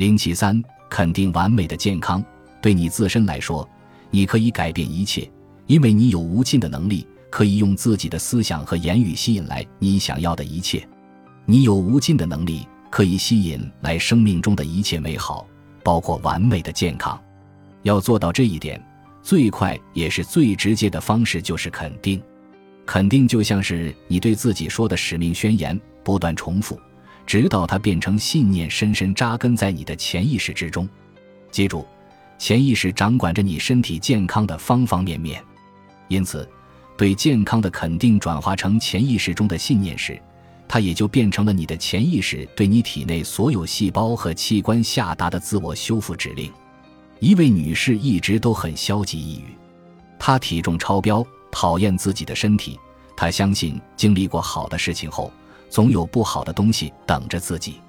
零七三，肯定完美的健康。对你自身来说，你可以改变一切，因为你有无尽的能力，可以用自己的思想和言语吸引来你想要的一切。你有无尽的能力，可以吸引来生命中的一切美好，包括完美的健康。要做到这一点，最快也是最直接的方式就是肯定。肯定就像是你对自己说的使命宣言，不断重复。直到它变成信念，深深扎根在你的潜意识之中。记住，潜意识掌管着你身体健康的方方面面。因此，对健康的肯定转化成潜意识中的信念时，它也就变成了你的潜意识对你体内所有细胞和器官下达的自我修复指令。一位女士一直都很消极抑郁，她体重超标，讨厌自己的身体。她相信经历过好的事情后。总有不好的东西等着自己。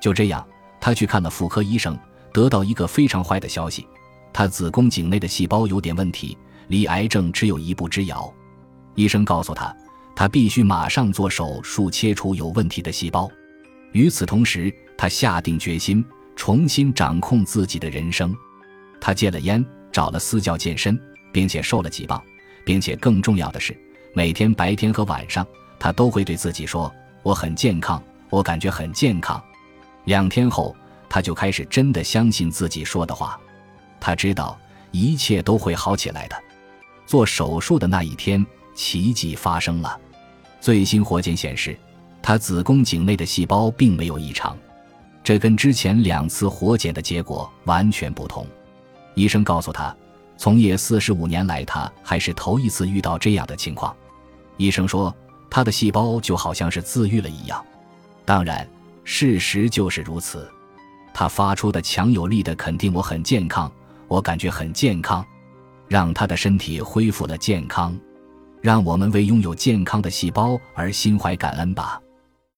就这样，他去看了妇科医生，得到一个非常坏的消息：他子宫颈内的细胞有点问题，离癌症只有一步之遥。医生告诉他，他必须马上做手术切除有问题的细胞。与此同时，他下定决心重新掌控自己的人生。他戒了烟，找了私教健身，并且瘦了几磅，并且更重要的是，每天白天和晚上，他都会对自己说。我很健康，我感觉很健康。两天后，他就开始真的相信自己说的话。他知道一切都会好起来的。做手术的那一天，奇迹发生了。最新活检显示，他子宫颈内的细胞并没有异常，这跟之前两次活检的结果完全不同。医生告诉他，从业四十五年来，他还是头一次遇到这样的情况。医生说。他的细胞就好像是自愈了一样，当然，事实就是如此。他发出的强有力的肯定：“我很健康，我感觉很健康。”让他的身体恢复了健康。让我们为拥有健康的细胞而心怀感恩吧。